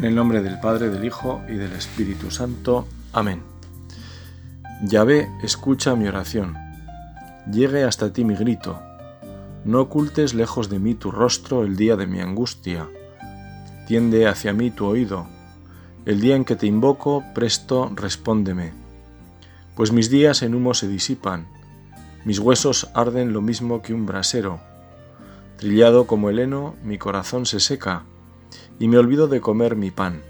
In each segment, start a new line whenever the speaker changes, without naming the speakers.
En el nombre del Padre, del Hijo y del Espíritu Santo. Amén. Yahvé, escucha mi oración. Llegue hasta ti mi grito. No ocultes lejos de mí tu rostro el día de mi angustia. Tiende hacia mí tu oído. El día en que te invoco, presto respóndeme. Pues mis días en humo se disipan, mis huesos arden lo mismo que un brasero. Trillado como el heno, mi corazón se seca y me olvido de comer mi pan.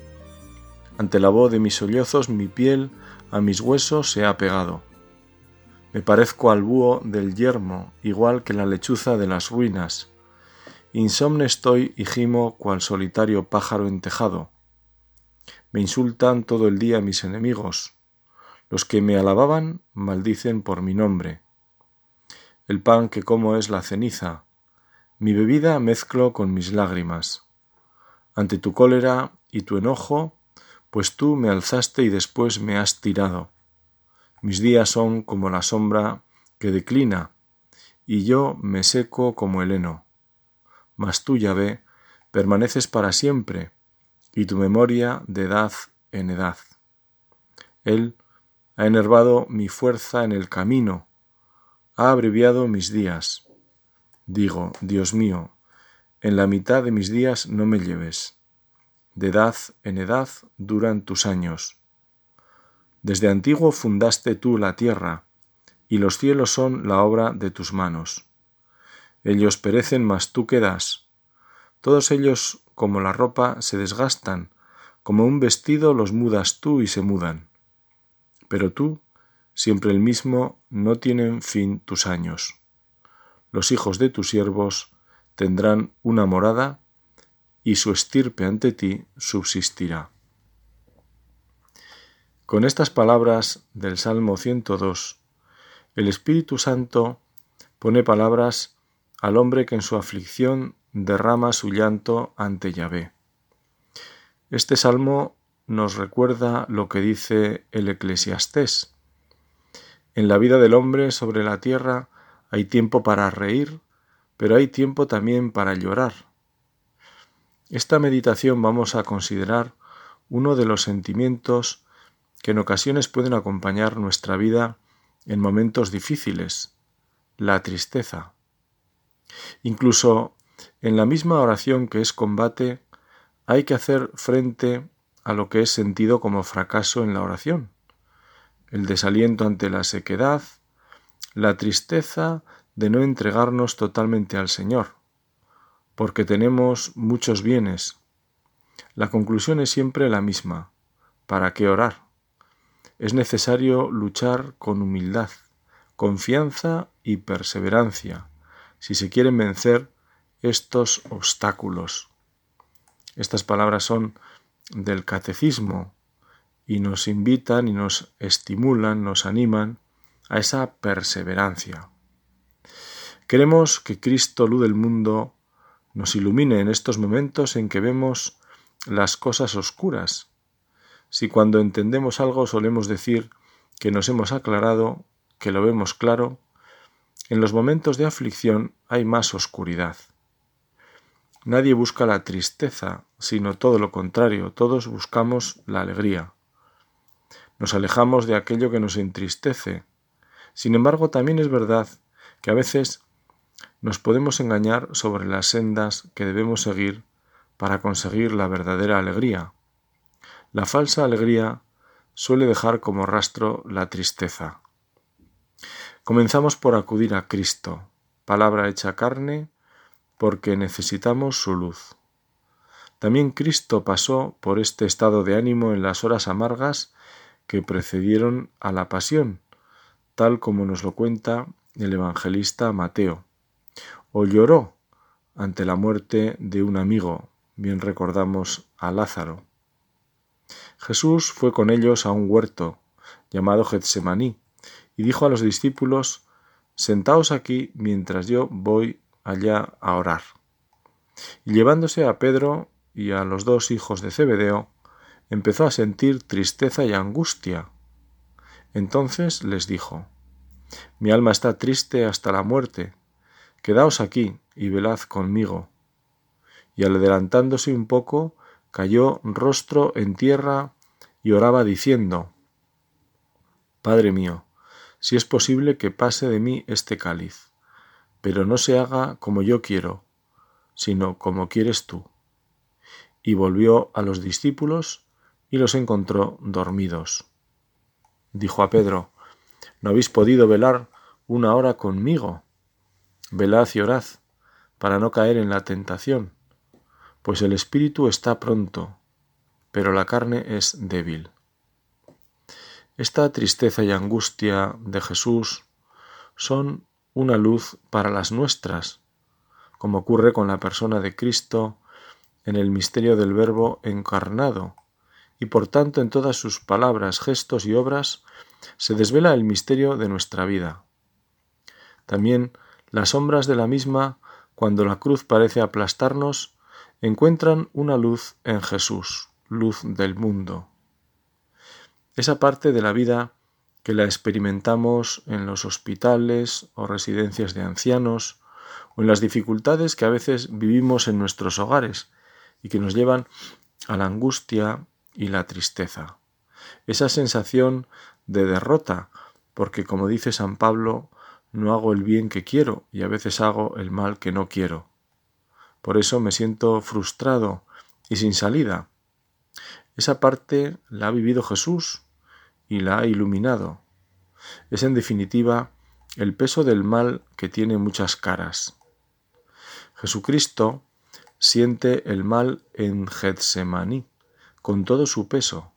Ante la voz de mis sollozos mi piel a mis huesos se ha pegado. Me parezco al búho del yermo, igual que la lechuza de las ruinas. Insomne estoy y gimo cual solitario pájaro entejado. Me insultan todo el día mis enemigos. Los que me alababan maldicen por mi nombre. El pan que como es la ceniza. Mi bebida mezclo con mis lágrimas ante tu cólera y tu enojo, pues tú me alzaste y después me has tirado. Mis días son como la sombra que declina, y yo me seco como el heno. Mas tú, Yahvé, permaneces para siempre, y tu memoria de edad en edad. Él ha enervado mi fuerza en el camino, ha abreviado mis días. Digo, Dios mío, en la mitad de mis días no me lleves. De edad en edad duran tus años. Desde antiguo fundaste tú la tierra, y los cielos son la obra de tus manos. Ellos perecen, mas tú quedas. Todos ellos, como la ropa, se desgastan, como un vestido los mudas tú y se mudan. Pero tú, siempre el mismo, no tienen fin tus años. Los hijos de tus siervos tendrán una morada y su estirpe ante ti subsistirá. Con estas palabras del Salmo 102, el Espíritu Santo pone palabras al hombre que en su aflicción derrama su llanto ante Yahvé. Este salmo nos recuerda lo que dice el eclesiastés. En la vida del hombre sobre la tierra hay tiempo para reír pero hay tiempo también para llorar. Esta meditación vamos a considerar uno de los sentimientos que en ocasiones pueden acompañar nuestra vida en momentos difíciles, la tristeza. Incluso en la misma oración que es combate, hay que hacer frente a lo que es sentido como fracaso en la oración, el desaliento ante la sequedad, la tristeza de no entregarnos totalmente al Señor, porque tenemos muchos bienes. La conclusión es siempre la misma. ¿Para qué orar? Es necesario luchar con humildad, confianza y perseverancia si se quieren vencer estos obstáculos. Estas palabras son del catecismo y nos invitan y nos estimulan, nos animan a esa perseverancia. Queremos que Cristo, luz del mundo, nos ilumine en estos momentos en que vemos las cosas oscuras. Si cuando entendemos algo solemos decir que nos hemos aclarado, que lo vemos claro, en los momentos de aflicción hay más oscuridad. Nadie busca la tristeza, sino todo lo contrario, todos buscamos la alegría. Nos alejamos de aquello que nos entristece. Sin embargo, también es verdad que a veces nos podemos engañar sobre las sendas que debemos seguir para conseguir la verdadera alegría. La falsa alegría suele dejar como rastro la tristeza. Comenzamos por acudir a Cristo, palabra hecha carne, porque necesitamos su luz. También Cristo pasó por este estado de ánimo en las horas amargas que precedieron a la pasión, tal como nos lo cuenta el evangelista Mateo o lloró ante la muerte de un amigo, bien recordamos a Lázaro. Jesús fue con ellos a un huerto llamado Getsemaní y dijo a los discípulos, Sentaos aquí mientras yo voy allá a orar. Y llevándose a Pedro y a los dos hijos de Zebedeo, empezó a sentir tristeza y angustia. Entonces les dijo, Mi alma está triste hasta la muerte, Quedaos aquí y velad conmigo. Y adelantándose un poco, cayó rostro en tierra y oraba diciendo, Padre mío, si es posible que pase de mí este cáliz, pero no se haga como yo quiero, sino como quieres tú. Y volvió a los discípulos y los encontró dormidos. Dijo a Pedro, ¿no habéis podido velar una hora conmigo? Velad y orad, para no caer en la tentación, pues el espíritu está pronto, pero la carne es débil. Esta tristeza y angustia de Jesús son una luz para las nuestras, como ocurre con la persona de Cristo en el misterio del Verbo encarnado, y por tanto en todas sus palabras, gestos y obras se desvela el misterio de nuestra vida. También las sombras de la misma, cuando la cruz parece aplastarnos, encuentran una luz en Jesús, luz del mundo. Esa parte de la vida que la experimentamos en los hospitales o residencias de ancianos, o en las dificultades que a veces vivimos en nuestros hogares y que nos llevan a la angustia y la tristeza. Esa sensación de derrota, porque como dice San Pablo, no hago el bien que quiero y a veces hago el mal que no quiero. Por eso me siento frustrado y sin salida. Esa parte la ha vivido Jesús y la ha iluminado. Es en definitiva el peso del mal que tiene muchas caras. Jesucristo siente el mal en Getsemaní, con todo su peso,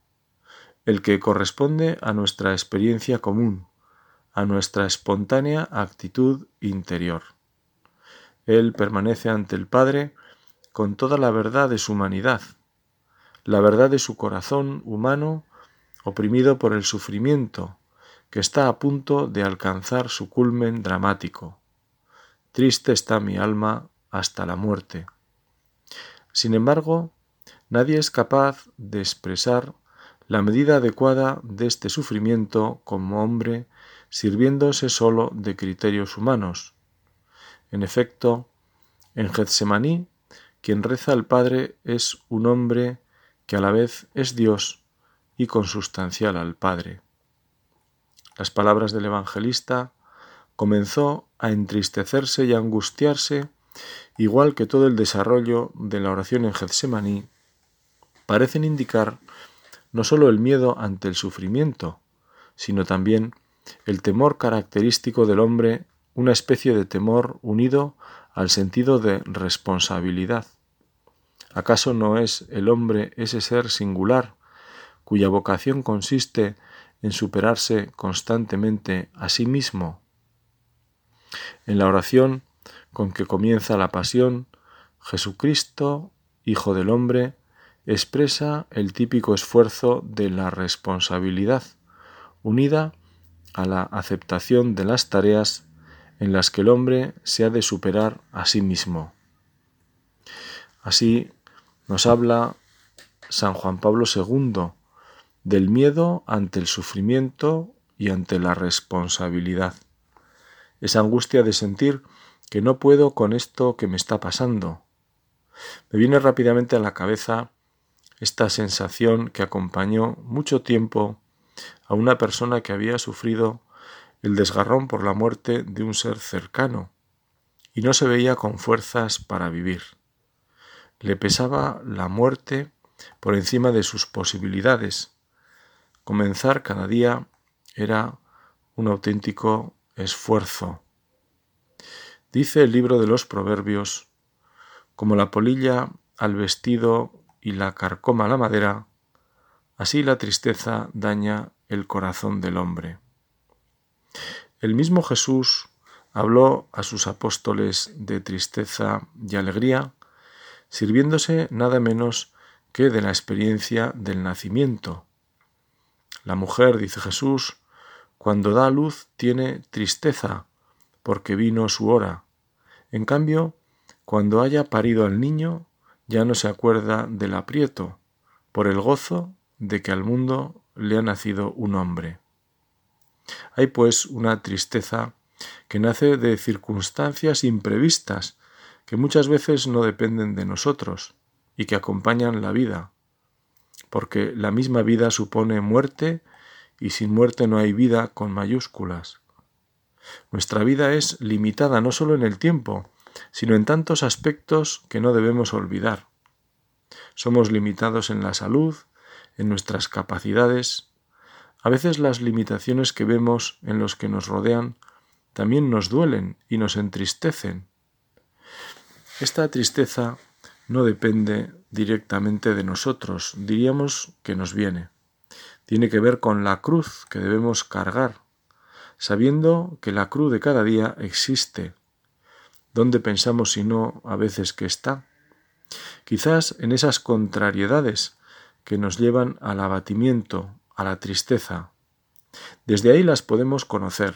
el que corresponde a nuestra experiencia común, a nuestra espontánea actitud interior. Él permanece ante el Padre con toda la verdad de su humanidad, la verdad de su corazón humano oprimido por el sufrimiento, que está a punto de alcanzar su culmen dramático. Triste está mi alma hasta la muerte. Sin embargo, nadie es capaz de expresar la medida adecuada de este sufrimiento como hombre sirviéndose sólo de criterios humanos. En efecto, en Getsemaní, quien reza al Padre es un hombre que a la vez es Dios y consustancial al Padre. Las palabras del evangelista comenzó a entristecerse y a angustiarse, igual que todo el desarrollo de la oración en Getsemaní, parecen indicar no sólo el miedo ante el sufrimiento, sino también el temor característico del hombre, una especie de temor unido al sentido de responsabilidad. ¿Acaso no es el hombre ese ser singular, cuya vocación consiste en superarse constantemente a sí mismo? En la oración con que comienza la pasión, Jesucristo, Hijo del Hombre, expresa el típico esfuerzo de la responsabilidad, unida a la aceptación de las tareas en las que el hombre se ha de superar a sí mismo. Así nos habla San Juan Pablo II del miedo ante el sufrimiento y ante la responsabilidad. Esa angustia de sentir que no puedo con esto que me está pasando. Me viene rápidamente a la cabeza esta sensación que acompañó mucho tiempo a una persona que había sufrido el desgarrón por la muerte de un ser cercano y no se veía con fuerzas para vivir. Le pesaba la muerte por encima de sus posibilidades. Comenzar cada día era un auténtico esfuerzo. Dice el libro de los Proverbios, como la polilla al vestido y la carcoma a la madera, Así la tristeza daña el corazón del hombre. El mismo Jesús habló a sus apóstoles de tristeza y alegría, sirviéndose nada menos que de la experiencia del nacimiento. La mujer, dice Jesús, cuando da luz tiene tristeza, porque vino su hora. En cambio, cuando haya parido al niño, ya no se acuerda del aprieto, por el gozo de que al mundo le ha nacido un hombre. Hay pues una tristeza que nace de circunstancias imprevistas que muchas veces no dependen de nosotros y que acompañan la vida, porque la misma vida supone muerte y sin muerte no hay vida con mayúsculas. Nuestra vida es limitada no solo en el tiempo, sino en tantos aspectos que no debemos olvidar. Somos limitados en la salud, en nuestras capacidades. A veces las limitaciones que vemos en los que nos rodean también nos duelen y nos entristecen. Esta tristeza no depende directamente de nosotros, diríamos que nos viene. Tiene que ver con la cruz que debemos cargar, sabiendo que la cruz de cada día existe. ¿Dónde pensamos si no a veces que está? Quizás en esas contrariedades que nos llevan al abatimiento, a la tristeza. Desde ahí las podemos conocer,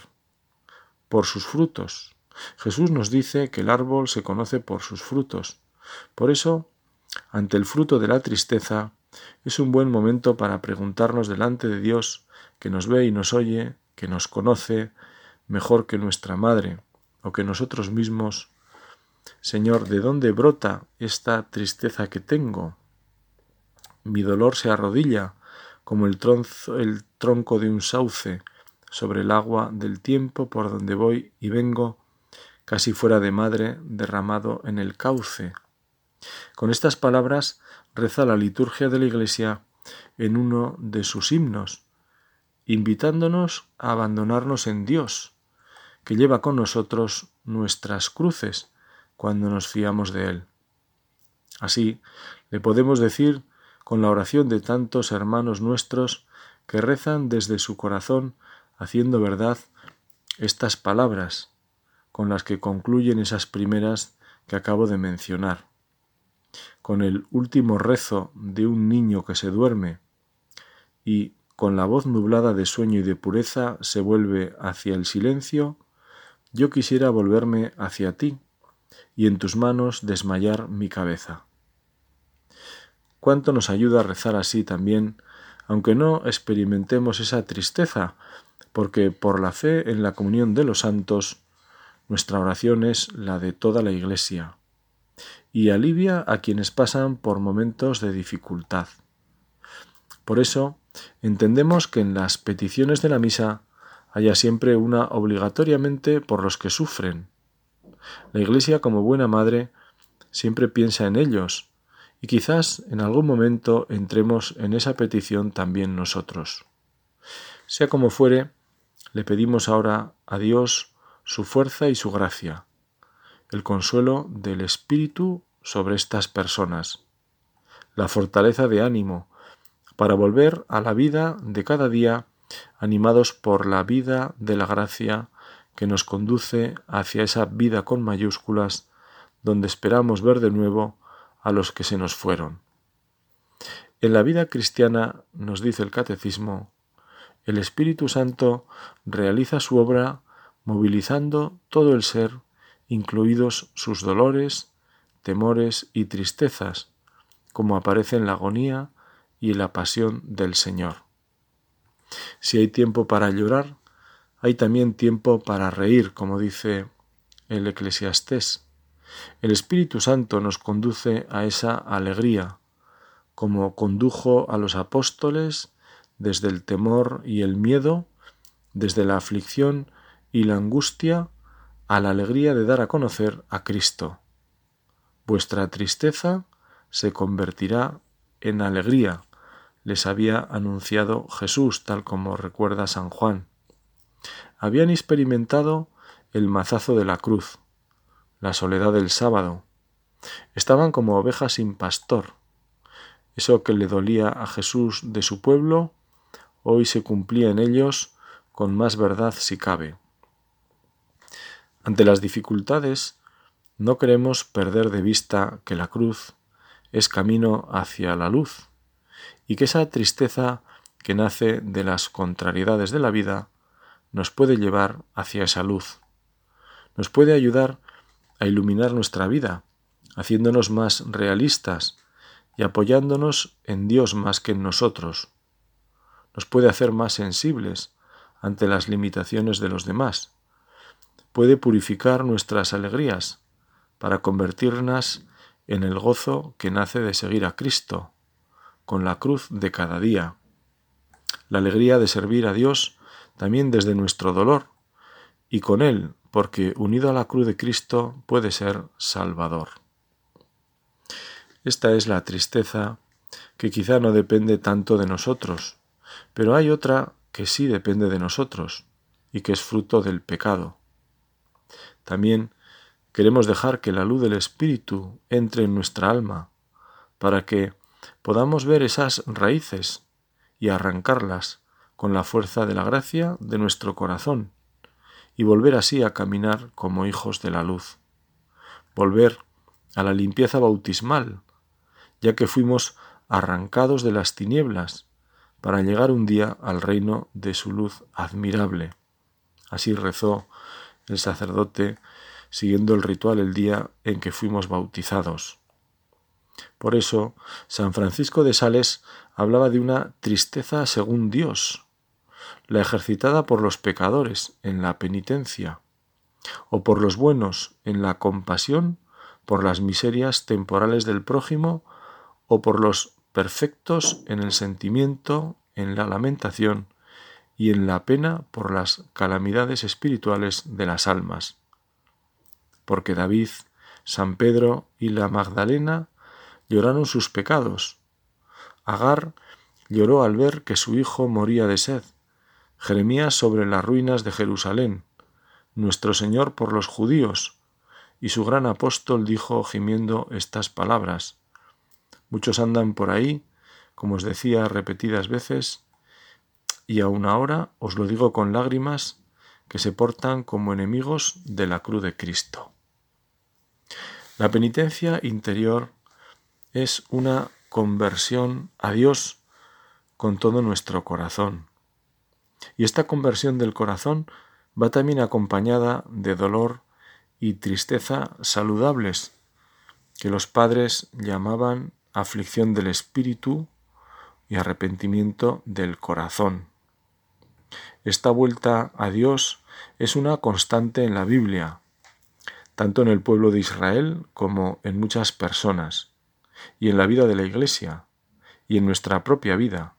por sus frutos. Jesús nos dice que el árbol se conoce por sus frutos. Por eso, ante el fruto de la tristeza, es un buen momento para preguntarnos delante de Dios, que nos ve y nos oye, que nos conoce mejor que nuestra madre o que nosotros mismos, Señor, ¿de dónde brota esta tristeza que tengo? Mi dolor se arrodilla como el, tronco de un sauce sobre el agua del tiempo por donde voy y vengo, casi fuera de madre, derramado en el cauce. Con estas palabras reza la liturgia de la Iglesia en uno de sus himnos, invitándonos a abandonarnos en Dios, que lleva con nosotros nuestras cruces cuando nos fiamos de Él. Así le podemos decir con la oración de tantos hermanos nuestros que rezan desde su corazón haciendo verdad estas palabras con las que concluyen esas primeras que acabo de mencionar con el último rezo de un niño que se duerme y con la voz nublada de sueño y de pureza se vuelve hacia el silencio, yo quisiera volverme hacia ti y en tus manos desmayar mi cabeza. Cuánto nos ayuda a rezar así también, aunque no experimentemos esa tristeza, porque por la fe en la comunión de los santos, nuestra oración es la de toda la Iglesia y alivia a quienes pasan por momentos de dificultad. Por eso, entendemos que en las peticiones de la misa haya siempre una obligatoriamente por los que sufren. La Iglesia, como buena madre, siempre piensa en ellos, y quizás en algún momento entremos en esa petición también nosotros. Sea como fuere, le pedimos ahora a Dios su fuerza y su gracia, el consuelo del Espíritu sobre estas personas, la fortaleza de ánimo, para volver a la vida de cada día animados por la vida de la gracia que nos conduce hacia esa vida con mayúsculas donde esperamos ver de nuevo a los que se nos fueron. En la vida cristiana, nos dice el Catecismo, el Espíritu Santo realiza su obra movilizando todo el ser incluidos sus dolores, temores y tristezas, como aparece en la agonía y la pasión del Señor. Si hay tiempo para llorar, hay también tiempo para reír, como dice el eclesiastés. El Espíritu Santo nos conduce a esa alegría, como condujo a los apóstoles desde el temor y el miedo, desde la aflicción y la angustia, a la alegría de dar a conocer a Cristo. Vuestra tristeza se convertirá en alegría, les había anunciado Jesús, tal como recuerda San Juan. Habían experimentado el mazazo de la cruz, la soledad del sábado. Estaban como ovejas sin pastor. Eso que le dolía a Jesús de su pueblo, hoy se cumplía en ellos con más verdad si cabe. Ante las dificultades, no queremos perder de vista que la cruz es camino hacia la luz y que esa tristeza que nace de las contrariedades de la vida nos puede llevar hacia esa luz. Nos puede ayudar a iluminar nuestra vida, haciéndonos más realistas y apoyándonos en Dios más que en nosotros. Nos puede hacer más sensibles ante las limitaciones de los demás puede purificar nuestras alegrías para convertirlas en el gozo que nace de seguir a Cristo, con la cruz de cada día, la alegría de servir a Dios también desde nuestro dolor, y con Él, porque unido a la cruz de Cristo puede ser Salvador. Esta es la tristeza que quizá no depende tanto de nosotros, pero hay otra que sí depende de nosotros y que es fruto del pecado. También queremos dejar que la luz del Espíritu entre en nuestra alma, para que podamos ver esas raíces y arrancarlas con la fuerza de la gracia de nuestro corazón y volver así a caminar como hijos de la luz. Volver a la limpieza bautismal, ya que fuimos arrancados de las tinieblas para llegar un día al reino de su luz admirable. Así rezó el sacerdote siguiendo el ritual el día en que fuimos bautizados. Por eso, San Francisco de Sales hablaba de una tristeza según Dios, la ejercitada por los pecadores en la penitencia, o por los buenos en la compasión por las miserias temporales del prójimo, o por los perfectos en el sentimiento, en la lamentación y en la pena por las calamidades espirituales de las almas. Porque David, San Pedro y la Magdalena lloraron sus pecados. Agar lloró al ver que su hijo moría de sed. Jeremías sobre las ruinas de Jerusalén. Nuestro Señor por los judíos. Y su gran apóstol dijo gimiendo estas palabras. Muchos andan por ahí, como os decía repetidas veces, y aun ahora os lo digo con lágrimas, que se portan como enemigos de la cruz de Cristo. La penitencia interior es una conversión a Dios con todo nuestro corazón. Y esta conversión del corazón va también acompañada de dolor y tristeza saludables, que los padres llamaban aflicción del espíritu y arrepentimiento del corazón. Esta vuelta a Dios es una constante en la Biblia, tanto en el pueblo de Israel como en muchas personas, y en la vida de la Iglesia, y en nuestra propia vida.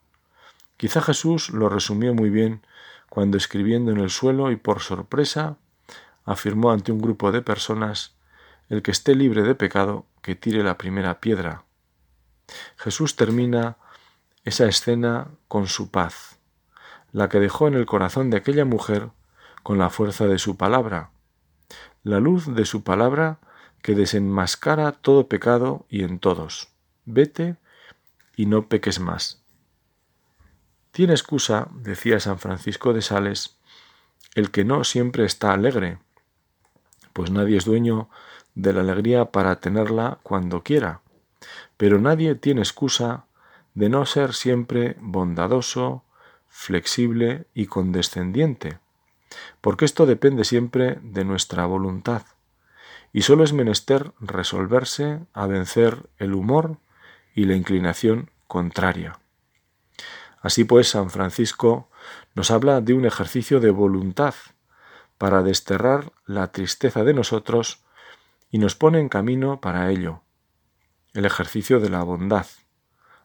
Quizá Jesús lo resumió muy bien cuando escribiendo en el suelo y por sorpresa afirmó ante un grupo de personas el que esté libre de pecado que tire la primera piedra. Jesús termina esa escena con su paz, la que dejó en el corazón de aquella mujer con la fuerza de su palabra, la luz de su palabra que desenmascara todo pecado y en todos. Vete y no peques más. Tiene excusa, decía San Francisco de Sales, el que no siempre está alegre, pues nadie es dueño de la alegría para tenerla cuando quiera, pero nadie tiene excusa de no ser siempre bondadoso, flexible y condescendiente, porque esto depende siempre de nuestra voluntad, y sólo es menester resolverse a vencer el humor y la inclinación contraria. Así pues, San Francisco nos habla de un ejercicio de voluntad para desterrar la tristeza de nosotros y nos pone en camino para ello, el ejercicio de la bondad,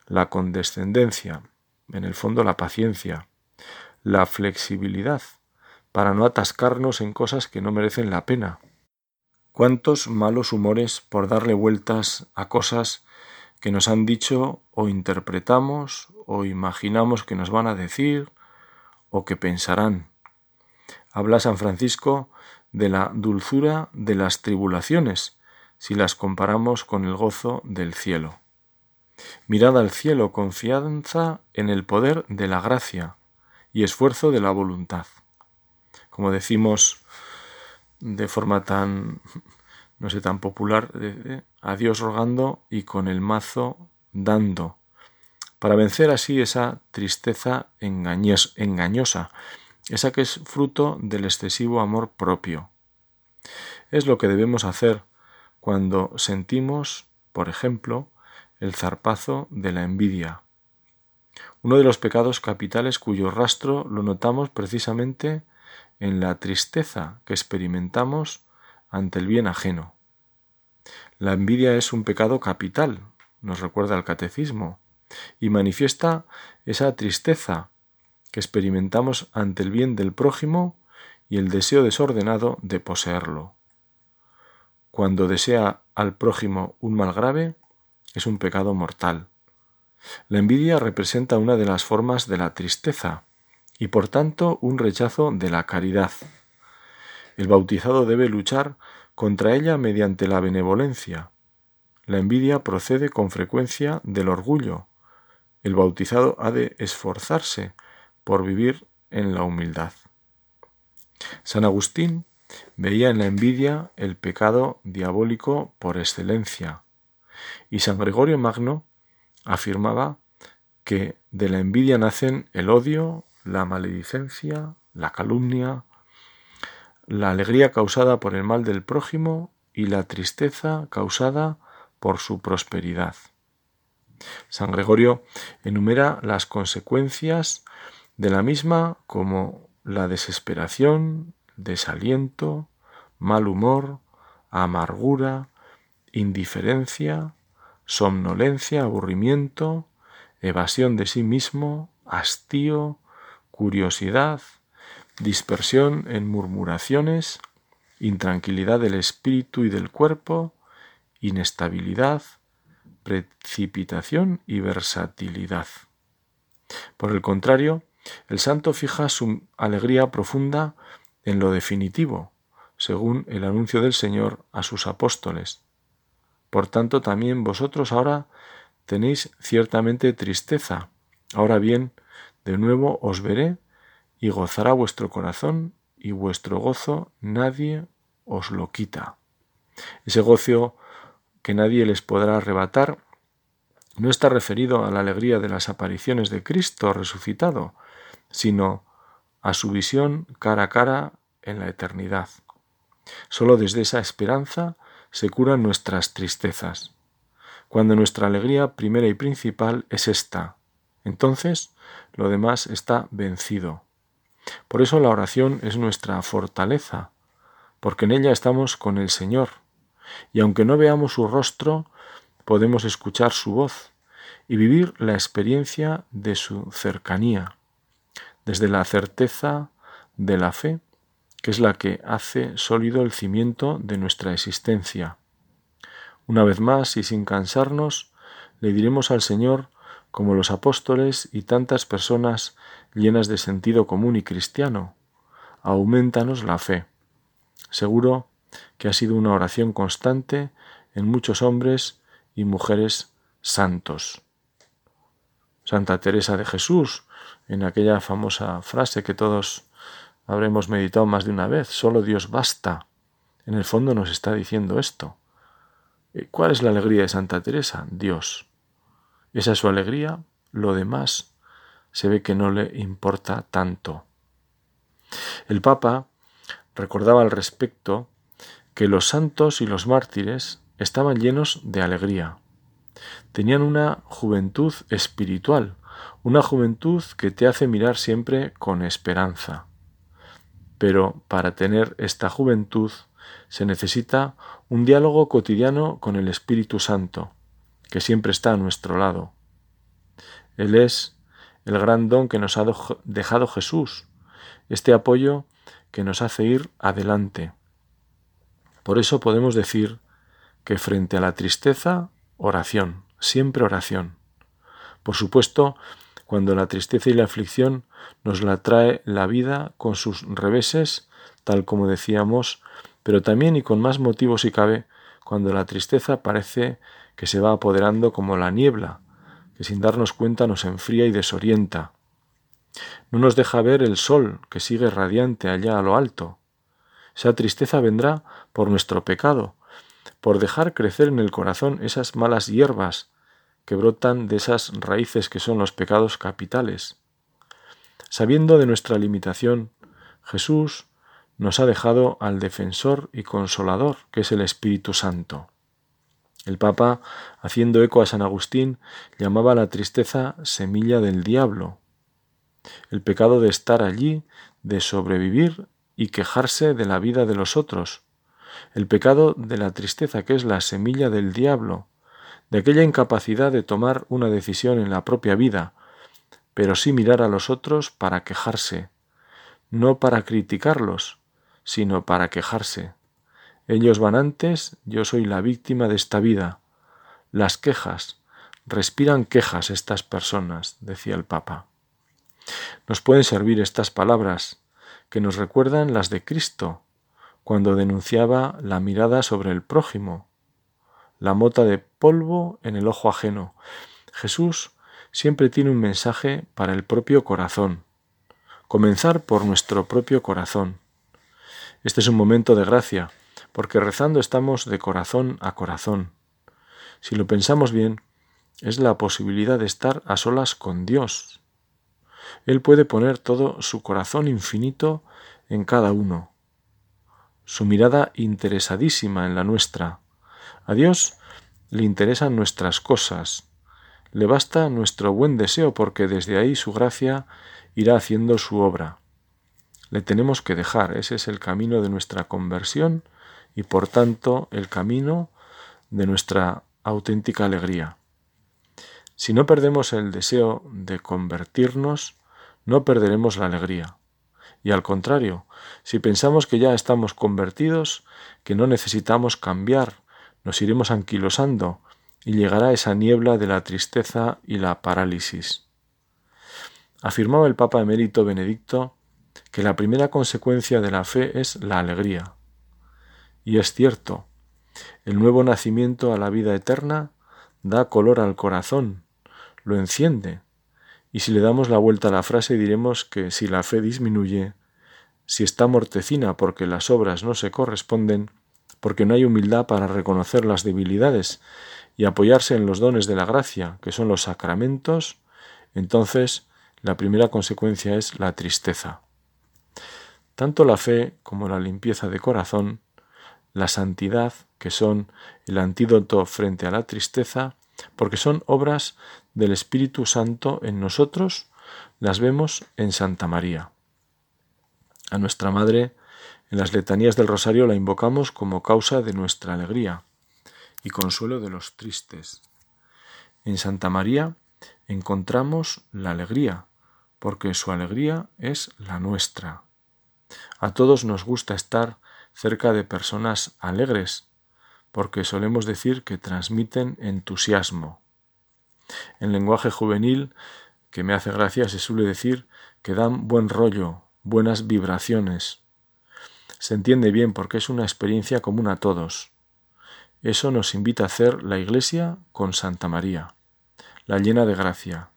la condescendencia, en el fondo la paciencia, la flexibilidad, para no atascarnos en cosas que no merecen la pena. ¿Cuántos malos humores por darle vueltas a cosas que nos han dicho o interpretamos o imaginamos que nos van a decir o que pensarán? Habla San Francisco de la dulzura de las tribulaciones, si las comparamos con el gozo del cielo. Mirad al cielo, confianza en el poder de la gracia y esfuerzo de la voluntad. Como decimos de forma tan, no sé, tan popular, a Dios rogando y con el mazo dando, para vencer así esa tristeza engañosa, esa que es fruto del excesivo amor propio. Es lo que debemos hacer cuando sentimos, por ejemplo, el zarpazo de la envidia. Uno de los pecados capitales cuyo rastro lo notamos precisamente en la tristeza que experimentamos ante el bien ajeno. La envidia es un pecado capital, nos recuerda el catecismo, y manifiesta esa tristeza que experimentamos ante el bien del prójimo y el deseo desordenado de poseerlo. Cuando desea al prójimo un mal grave, es un pecado mortal. La envidia representa una de las formas de la tristeza y por tanto un rechazo de la caridad. El bautizado debe luchar contra ella mediante la benevolencia. La envidia procede con frecuencia del orgullo. El bautizado ha de esforzarse por vivir en la humildad. San Agustín veía en la envidia el pecado diabólico por excelencia, y San Gregorio Magno afirmaba que de la envidia nacen el odio, la maledicencia, la calumnia, la alegría causada por el mal del prójimo y la tristeza causada por su prosperidad. San Gregorio enumera las consecuencias de la misma como la desesperación, desaliento, mal humor, amargura, indiferencia, somnolencia, aburrimiento, evasión de sí mismo, hastío, curiosidad, dispersión en murmuraciones, intranquilidad del espíritu y del cuerpo, inestabilidad, precipitación y versatilidad. Por el contrario, el santo fija su alegría profunda en lo definitivo, según el anuncio del Señor a sus apóstoles. Por tanto, también vosotros ahora tenéis ciertamente tristeza. Ahora bien, de nuevo os veré y gozará vuestro corazón y vuestro gozo nadie os lo quita. Ese gozo que nadie les podrá arrebatar no está referido a la alegría de las apariciones de Cristo resucitado, sino a su visión cara a cara en la eternidad. Solo desde esa esperanza se curan nuestras tristezas. Cuando nuestra alegría primera y principal es esta, entonces lo demás está vencido. Por eso la oración es nuestra fortaleza, porque en ella estamos con el Señor, y aunque no veamos su rostro, podemos escuchar su voz y vivir la experiencia de su cercanía desde la certeza de la fe, que es la que hace sólido el cimiento de nuestra existencia. Una vez más y sin cansarnos, le diremos al Señor, como los apóstoles y tantas personas llenas de sentido común y cristiano, aumentanos la fe. Seguro que ha sido una oración constante en muchos hombres y mujeres santos. Santa Teresa de Jesús, en aquella famosa frase que todos habremos meditado más de una vez, solo Dios basta. En el fondo nos está diciendo esto. ¿Cuál es la alegría de Santa Teresa? Dios. Esa es su alegría, lo demás se ve que no le importa tanto. El Papa recordaba al respecto que los santos y los mártires estaban llenos de alegría. Tenían una juventud espiritual, una juventud que te hace mirar siempre con esperanza. Pero para tener esta juventud se necesita un diálogo cotidiano con el Espíritu Santo, que siempre está a nuestro lado. Él es el gran don que nos ha dejado Jesús, este apoyo que nos hace ir adelante. Por eso podemos decir que frente a la tristeza, oración, siempre oración. Por supuesto, cuando la tristeza y la aflicción nos la trae la vida con sus reveses, tal como decíamos, pero también y con más motivo si cabe, cuando la tristeza parece que se va apoderando como la niebla, que sin darnos cuenta nos enfría y desorienta. No nos deja ver el sol que sigue radiante allá a lo alto. Esa tristeza vendrá por nuestro pecado, por dejar crecer en el corazón esas malas hierbas que brotan de esas raíces que son los pecados capitales. Sabiendo de nuestra limitación, Jesús nos ha dejado al defensor y consolador, que es el Espíritu Santo. El Papa, haciendo eco a San Agustín, llamaba la tristeza semilla del diablo. El pecado de estar allí, de sobrevivir y quejarse de la vida de los otros. El pecado de la tristeza, que es la semilla del diablo, de aquella incapacidad de tomar una decisión en la propia vida, pero sí mirar a los otros para quejarse, no para criticarlos, sino para quejarse. Ellos van antes, yo soy la víctima de esta vida. Las quejas, respiran quejas estas personas, decía el Papa. Nos pueden servir estas palabras, que nos recuerdan las de Cristo, cuando denunciaba la mirada sobre el prójimo, la mota de polvo en el ojo ajeno. Jesús siempre tiene un mensaje para el propio corazón. Comenzar por nuestro propio corazón. Este es un momento de gracia, porque rezando estamos de corazón a corazón. Si lo pensamos bien, es la posibilidad de estar a solas con Dios. Él puede poner todo su corazón infinito en cada uno, su mirada interesadísima en la nuestra. A Dios le interesan nuestras cosas, le basta nuestro buen deseo porque desde ahí su gracia irá haciendo su obra. Le tenemos que dejar, ese es el camino de nuestra conversión y por tanto el camino de nuestra auténtica alegría. Si no perdemos el deseo de convertirnos, no perderemos la alegría. Y al contrario, si pensamos que ya estamos convertidos, que no necesitamos cambiar, nos iremos anquilosando y llegará esa niebla de la tristeza y la parálisis. Afirmaba el Papa emérito Benedicto que la primera consecuencia de la fe es la alegría. Y es cierto, el nuevo nacimiento a la vida eterna da color al corazón, lo enciende. Y si le damos la vuelta a la frase diremos que si la fe disminuye, si está mortecina porque las obras no se corresponden, porque no hay humildad para reconocer las debilidades y apoyarse en los dones de la gracia, que son los sacramentos, entonces la primera consecuencia es la tristeza. Tanto la fe como la limpieza de corazón, la santidad, que son el antídoto frente a la tristeza, porque son obras del Espíritu Santo en nosotros, las vemos en Santa María. A nuestra Madre, en las letanías del Rosario la invocamos como causa de nuestra alegría y consuelo de los tristes. En Santa María encontramos la alegría, porque su alegría es la nuestra. A todos nos gusta estar cerca de personas alegres, porque solemos decir que transmiten entusiasmo. En lenguaje juvenil, que me hace gracia, se suele decir que dan buen rollo, buenas vibraciones. Se entiende bien porque es una experiencia común a todos. Eso nos invita a hacer la Iglesia con Santa María, la llena de gracia,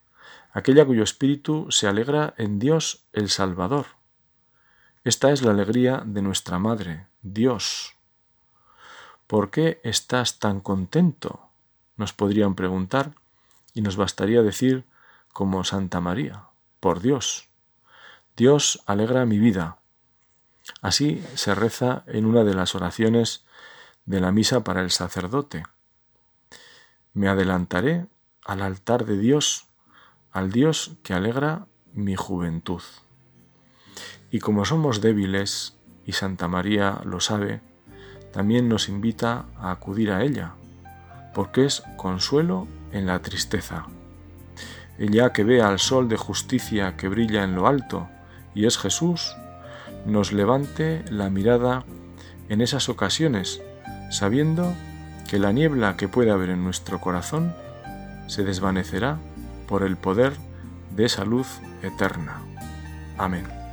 aquella cuyo espíritu se alegra en Dios el Salvador. Esta es la alegría de nuestra Madre, Dios. ¿Por qué estás tan contento? Nos podrían preguntar, y nos bastaría decir, como Santa María, por Dios. Dios alegra mi vida. Así se reza en una de las oraciones de la misa para el sacerdote. Me adelantaré al altar de Dios, al Dios que alegra mi juventud. Y como somos débiles, y Santa María lo sabe, también nos invita a acudir a ella, porque es consuelo en la tristeza. Ella que ve al sol de justicia que brilla en lo alto, y es Jesús, nos levante la mirada en esas ocasiones, sabiendo que la niebla que puede haber en nuestro corazón se desvanecerá por el poder de esa luz eterna. Amén.